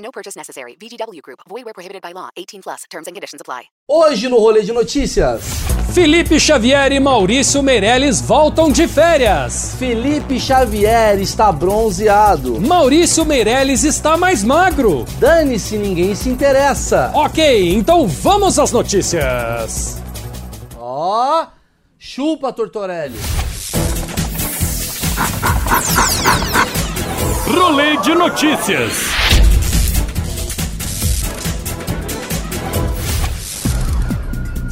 No purchase necessary. VGW Group. Void where prohibited by law. 18 plus. Terms and conditions apply. Hoje no Rolê de Notícias. Felipe Xavier e Maurício Meirelles voltam de férias. Felipe Xavier está bronzeado. Maurício Meirelles está mais magro. Dane-se, ninguém se interessa. Ok, então vamos às notícias. Ó, chupa, Tortorelli. Rolê de notícias.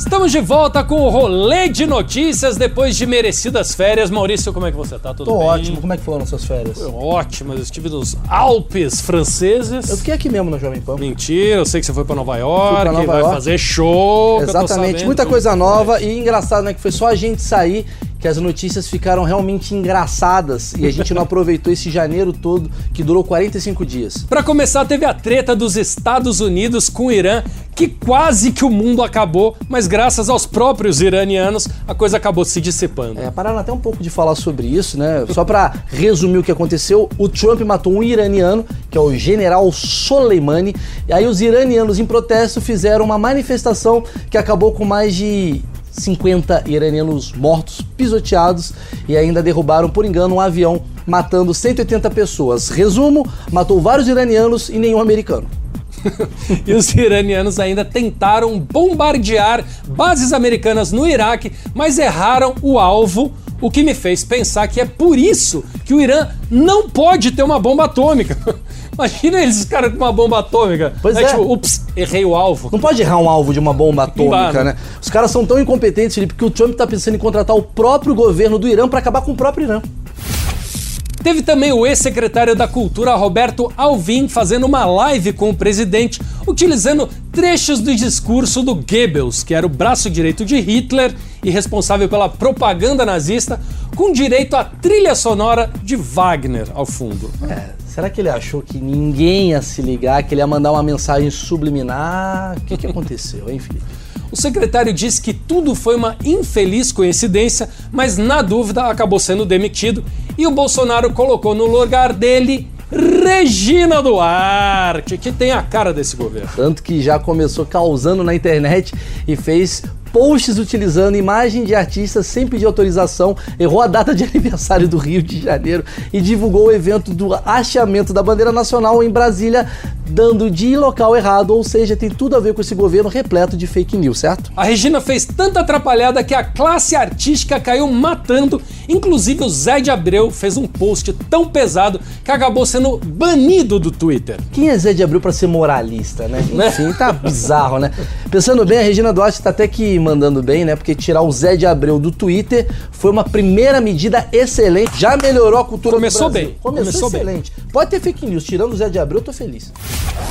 Estamos de volta com o rolê de notícias depois de merecidas férias. Maurício, como é que você tá? Tudo Tô bem? ótimo. Como é que foram suas férias? Foi ótimo, eu estive nos Alpes franceses. Eu fiquei aqui mesmo na Jovem Pan. Mentira, eu sei que você foi pra Nova York, Nova vai York. fazer show. Exatamente, muita coisa nova e engraçado, né? Que foi só a gente sair que as notícias ficaram realmente engraçadas e a gente não aproveitou esse janeiro todo que durou 45 dias. Pra começar, teve a treta dos Estados Unidos com o Irã, que quase que o mundo acabou, mas graças aos próprios iranianos, a coisa acabou se dissipando. É, pararam até um pouco de falar sobre isso, né? Só pra resumir o que aconteceu, o Trump matou um iraniano, que é o general Soleimani, e aí os iranianos em protesto fizeram uma manifestação que acabou com mais de 50 iranianos mortos, pisoteados e ainda derrubaram por engano um avião, matando 180 pessoas. Resumo, matou vários iranianos e nenhum americano. E os iranianos ainda tentaram bombardear bases americanas no Iraque, mas erraram o alvo, o que me fez pensar que é por isso que o Irã não pode ter uma bomba atômica. Imagina eles, caras com uma bomba atômica. Pois Aí, é. Tipo, ups, errei o alvo. Não pode errar um alvo de uma bomba atômica, dá, né? né? Os caras são tão incompetentes, Felipe, que o Trump tá pensando em contratar o próprio governo do Irã pra acabar com o próprio Irã. Teve também o ex-secretário da Cultura, Roberto Alvim, fazendo uma live com o presidente, utilizando trechos do discurso do Goebbels, que era o braço direito de Hitler e responsável pela propaganda nazista, com direito à trilha sonora de Wagner ao fundo. É, será que ele achou que ninguém ia se ligar, que ele ia mandar uma mensagem subliminar? O que, que aconteceu, hein, Felipe? O secretário disse que tudo foi uma infeliz coincidência, mas na dúvida acabou sendo demitido e o Bolsonaro colocou no lugar dele Regina Duarte, que tem a cara desse governo. Tanto que já começou causando na internet e fez posts utilizando imagem de artistas sem pedir autorização, errou a data de aniversário do Rio de Janeiro e divulgou o evento do hasteamento da bandeira nacional em Brasília, dando de local errado, ou seja, tem tudo a ver com esse governo repleto de fake news, certo? A Regina fez tanta atrapalhada que a classe artística caiu matando. Inclusive o Zé de Abreu fez um post tão pesado que acabou sendo banido do Twitter. Quem é Zé de Abril pra ser moralista, né? Enfim, tá bizarro, né? Pensando bem, a Regina Duarte tá até que mandando bem, né? Porque tirar o Zé de Abreu do Twitter foi uma primeira medida excelente. Já melhorou a cultura Começou do Brasil. bem, Começou, começou bem. excelente. Pode ter fake news. Tirando o Zé de Abreu, eu tô feliz.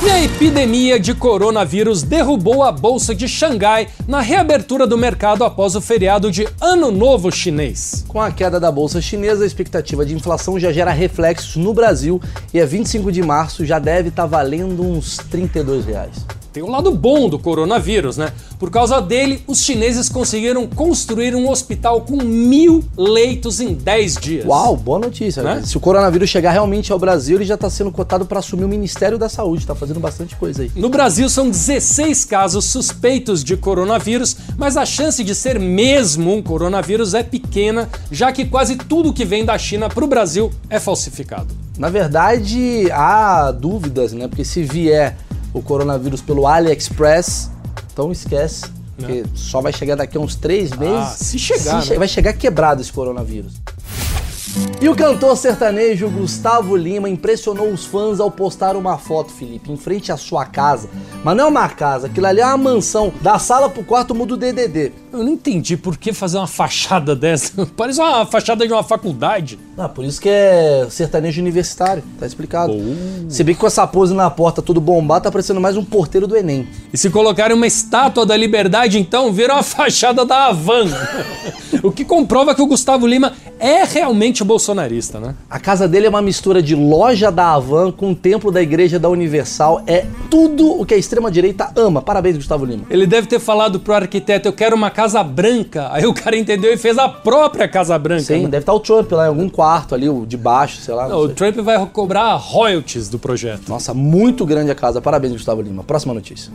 E a epidemia de coronavírus derrubou a bolsa de Xangai na reabertura do mercado após o feriado de Ano Novo Chinês. Com a queda da bolsa chinesa, a expectativa de inflação já gera reflexos no Brasil e a 25 de março já deve estar valendo uns 32 reais. Tem o lado bom do coronavírus, né? Por causa dele, os chineses conseguiram construir um hospital com mil leitos em 10 dias. Uau, boa notícia. Né? Se o coronavírus chegar realmente ao Brasil, ele já está sendo cotado para assumir o Ministério da Saúde. Está fazendo bastante coisa aí. No Brasil são 16 casos suspeitos de coronavírus, mas a chance de ser mesmo um coronavírus é pequena, já que quase tudo que vem da China para o Brasil é falsificado. Na verdade, há dúvidas, né? Porque se vier o coronavírus pelo AliExpress, então esquece. Porque só vai chegar daqui a uns três meses. se chegar, che- né? Vai chegar quebrado esse coronavírus. E o cantor sertanejo Gustavo Lima impressionou os fãs ao postar uma foto, Felipe, em frente à sua casa. Mas não é uma casa, aquilo ali é uma mansão. Da sala pro quarto muda o DDD. Eu não entendi por que fazer uma fachada dessa. Parece uma fachada de uma faculdade. Ah, por isso que é sertanejo universitário, tá explicado. Se bem que com essa pose na porta tudo bombado, tá parecendo mais um porteiro do Enem. E se colocarem uma estátua da liberdade, então vira uma fachada da Havan. o que comprova que o Gustavo Lima é realmente bolsonarista, né? A casa dele é uma mistura de loja da Havan com o templo da igreja da Universal. É tudo o que a extrema-direita ama. Parabéns, Gustavo Lima. Ele deve ter falado pro arquiteto: Eu quero uma casa branca. Aí o cara entendeu e fez a própria casa branca. Sim, né? deve estar o Trump lá em algum quarto ali, o de baixo, sei lá. não Não, o. Trump vai cobrar royalties do projeto. Nossa, muito grande a casa. Parabéns, Gustavo Lima. Próxima notícia.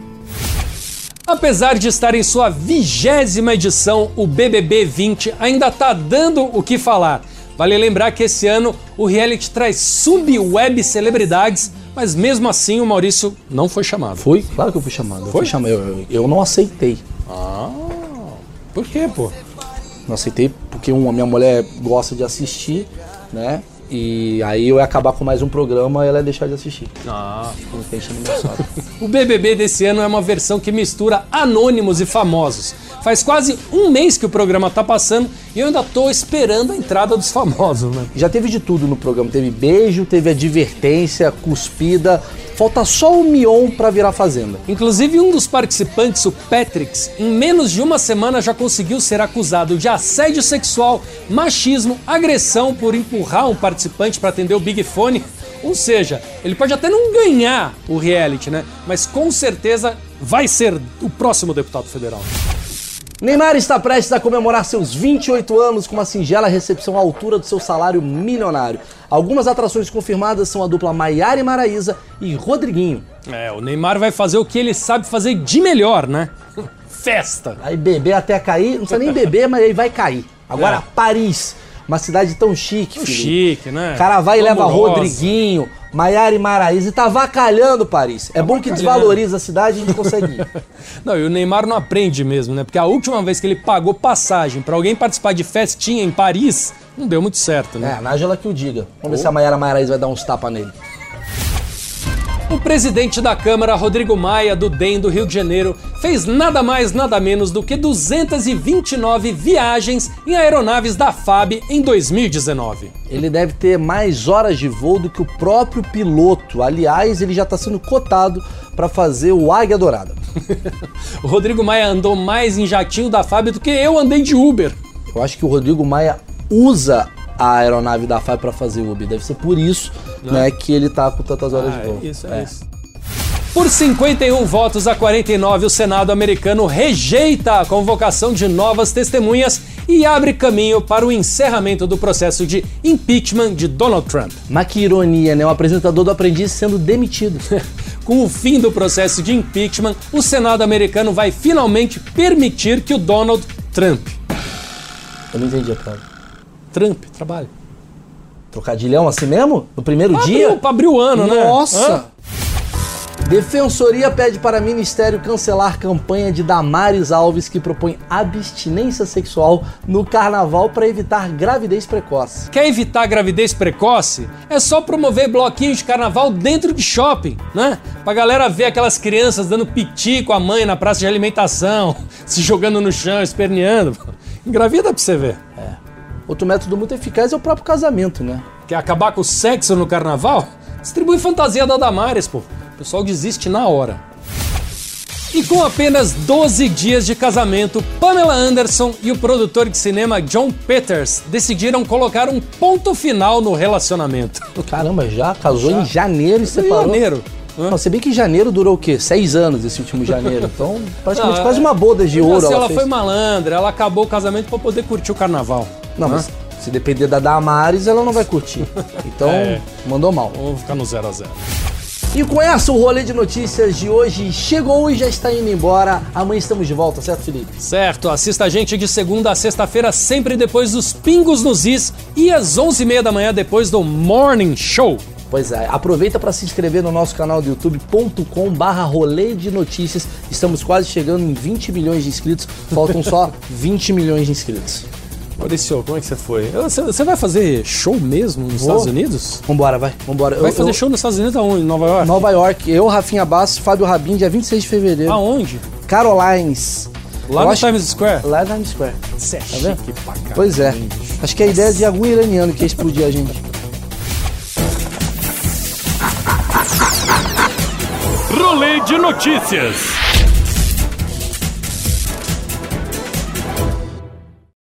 Apesar de estar em sua vigésima edição, o BBB 20 ainda tá dando o que falar. Vale lembrar que esse ano o reality traz sub-web celebridades, mas mesmo assim o Maurício não foi chamado. Fui? Claro que eu fui chamado. Eu, Foi? fui chamado. Eu, eu- eu não aceitei. Por quê, pô? Não aceitei porque uma, minha mulher gosta de assistir, né? E aí eu ia acabar com mais um programa e ela ia deixar de assistir. Ah. Não saco. O BBB desse ano é uma versão que mistura anônimos e famosos. Faz quase um mês que o programa tá passando e eu ainda tô esperando a entrada dos famosos, né? Já teve de tudo no programa. Teve beijo, teve advertência, cuspida. Falta só o Mion pra virar fazenda. Inclusive, um dos participantes, o Patrix, em menos de uma semana já conseguiu ser acusado de assédio sexual, machismo, agressão por empurrar um participante para atender o Big Fone. Ou seja, ele pode até não ganhar o reality, né? Mas com certeza vai ser o próximo deputado federal. Neymar está prestes a comemorar seus 28 anos com uma singela recepção à altura do seu salário milionário. Algumas atrações confirmadas são a dupla Maiara e Maraísa e Rodriguinho. É, o Neymar vai fazer o que ele sabe fazer de melhor, né? Festa. Aí beber até cair, não precisa nem beber, mas aí vai cair. Agora, É. Paris, uma cidade tão chique, filho. chique, né? O cara vai e leva. Rodriguinho, Maiara e Maraísa e tá vacalhando Paris. É bom que desvaloriza a cidade e a gente consegue ir. Não, e o Neymar não aprende mesmo, né? Porque a última vez que ele pagou passagem pra alguém participar de festinha em Paris, não deu muito certo, É, né? a Nájila que o diga. Vamos ver se a Maiara Maraísa vai dar uns tapas nele. O presidente da Câmara, Rodrigo Maia, do DEM do Rio de Janeiro, fez nada mais, nada menos do que 229 viagens em aeronaves da FAB em 2019. Ele deve ter mais horas de voo do que o próprio piloto. Aliás, ele já está sendo cotado para fazer o Águia Dourada. O Rodrigo Maia andou mais em jatinho da FAB do que eu andei de Uber. Eu acho que o Rodrigo Maia usa a aeronave da FAB para fazer Uber. Deve ser por isso né, que ele tá com tantas horas de voo. isso, é, isso. Por 51 votos a 49, o Senado americano rejeita a convocação de novas testemunhas e abre caminho para o encerramento do processo de impeachment de Donald Trump. Mas que ironia, né? O apresentador do Aprendiz sendo demitido. Com o fim do processo de impeachment, o Senado americano vai finalmente permitir que o Donald Trump. Eu não entendi a frase. Trump, trabalhe. Trocadilhão assim mesmo? No primeiro dia? Abriu, abriu o ano, né? Nossa! Defensoria pede para Ministério cancelar campanha de Damares Alves que propõe abstinência sexual no carnaval para evitar gravidez precoce. Quer evitar gravidez precoce? É só promover bloquinhos de carnaval dentro de shopping, né? Pra galera ver aquelas crianças dando piti com a mãe na praça de alimentação, se jogando no chão, esperneando. Engravida pra você ver. Outro método muito eficaz é o próprio casamento, né? Quer acabar com o sexo no carnaval? Distribui fantasia da Damares, pô. O pessoal desiste na hora. E com apenas 12 dias de casamento, Pamela Anderson e o produtor de cinema John Peters decidiram colocar um ponto final no relacionamento. Caramba, já casou Já. em janeiro e separou. Janeiro. Hã? Não, se bem que janeiro durou o quê? Seis anos esse último janeiro. Então, praticamente Não, quase é- uma boda de Mas ouro. assim, ela ela foi malandra, ela acabou o casamento pra poder curtir o carnaval. Não, Hã? mas se depender da Damares, ela não vai curtir. Então, É. mandou mal. Vamos ficar no 0 a 0 E com essa, o rolê de notícias de hoje chegou e já está indo embora. Amanhã estamos de volta, certo, Felipe? Certo, assista a gente de segunda a sexta-feira, sempre depois dos Pingos nos Is e às 11h30 da manhã depois do Morning Show. Pois é, aproveita para se inscrever no nosso canal do youtube.com barra rolê de notícias. Estamos quase chegando em 20 milhões de inscritos, faltam só 20 milhões de inscritos. Maurício, como é que você foi? Você, vai fazer show mesmo nos Vou. Estados Unidos? Vambora, vai. Vambora. Vai Eu- fazer eu- show nos Estados Unidos aonde? Em Nova York? Nova York. Eu, Rafinha Bastos, Fábio Rabin, dia 26 de fevereiro. Aonde? Carolines. Lá Eu no acho- Times Square? Lá na Times Square. Você é Tá vendo? Pois é. Acho que é a ideia de algum iraniano que ia explodir a gente. Rolê de notícias.